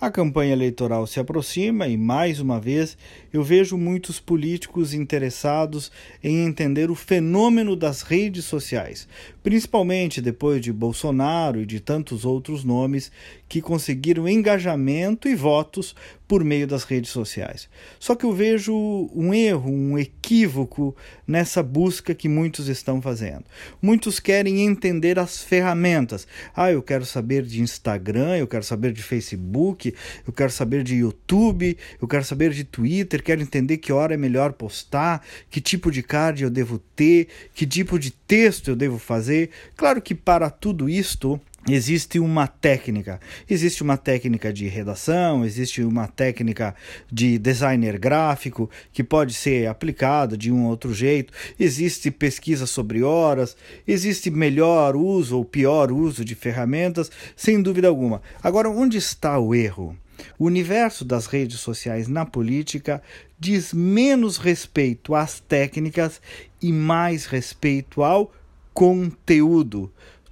A campanha eleitoral se aproxima e, mais uma vez, eu vejo muitos políticos interessados em entender o fenômeno das redes sociais, principalmente depois de Bolsonaro e de tantos outros nomes que conseguiram engajamento e votos por meio das redes sociais. Só que eu vejo um erro, um equívoco nessa busca que muitos estão fazendo. Muitos querem entender as ferramentas. Ah, eu quero saber de Instagram, eu quero saber de Facebook, eu quero saber de YouTube, eu quero saber de Twitter, quero entender que hora é melhor postar, que tipo de card eu devo ter, que tipo de texto eu devo fazer. Claro que para tudo isto existe uma técnica. Existe uma técnica de redação, existe uma técnica de designer gráfico que pode ser aplicada de um ou outro jeito. Existe pesquisa sobre horas, existe melhor uso ou pior uso de ferramentas, sem dúvida alguma. Agora, onde está o erro? O universo das redes sociais na política diz menos respeito às técnicas e mais respeito ao conteúdo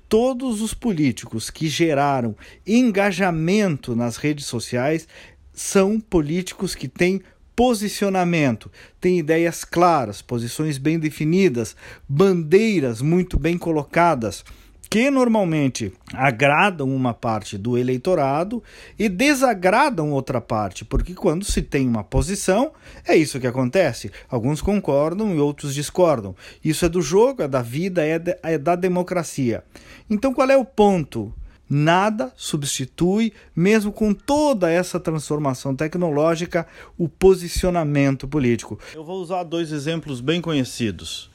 todos os políticos que geraram engajamento nas redes sociais são políticos que têm posicionamento, têm ideias claras, posições bem definidas, bandeiras muito bem colocadas que normalmente agradam uma parte do eleitorado e desagradam outra parte, porque quando se tem uma posição, é isso que acontece. Alguns concordam e outros discordam. Isso é do jogo, é da vida, é, de, é da democracia. Então qual é o ponto? Nada substitui, mesmo com toda essa transformação tecnológica, o posicionamento político. Eu vou usar dois exemplos bem conhecidos.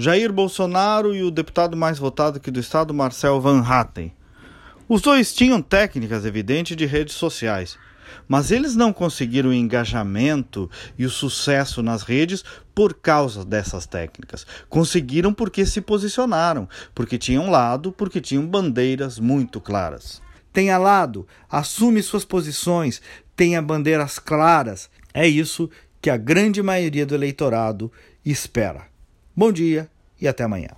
Jair Bolsonaro e o deputado mais votado aqui do estado, Marcel Van Hatten. Os dois tinham técnicas, evidente, de redes sociais, mas eles não conseguiram o engajamento e o sucesso nas redes por causa dessas técnicas. Conseguiram porque se posicionaram, porque tinham lado, porque tinham bandeiras muito claras. Tenha lado, assume suas posições, tenha bandeiras claras. É isso que a grande maioria do eleitorado espera. Bom dia e até amanhã.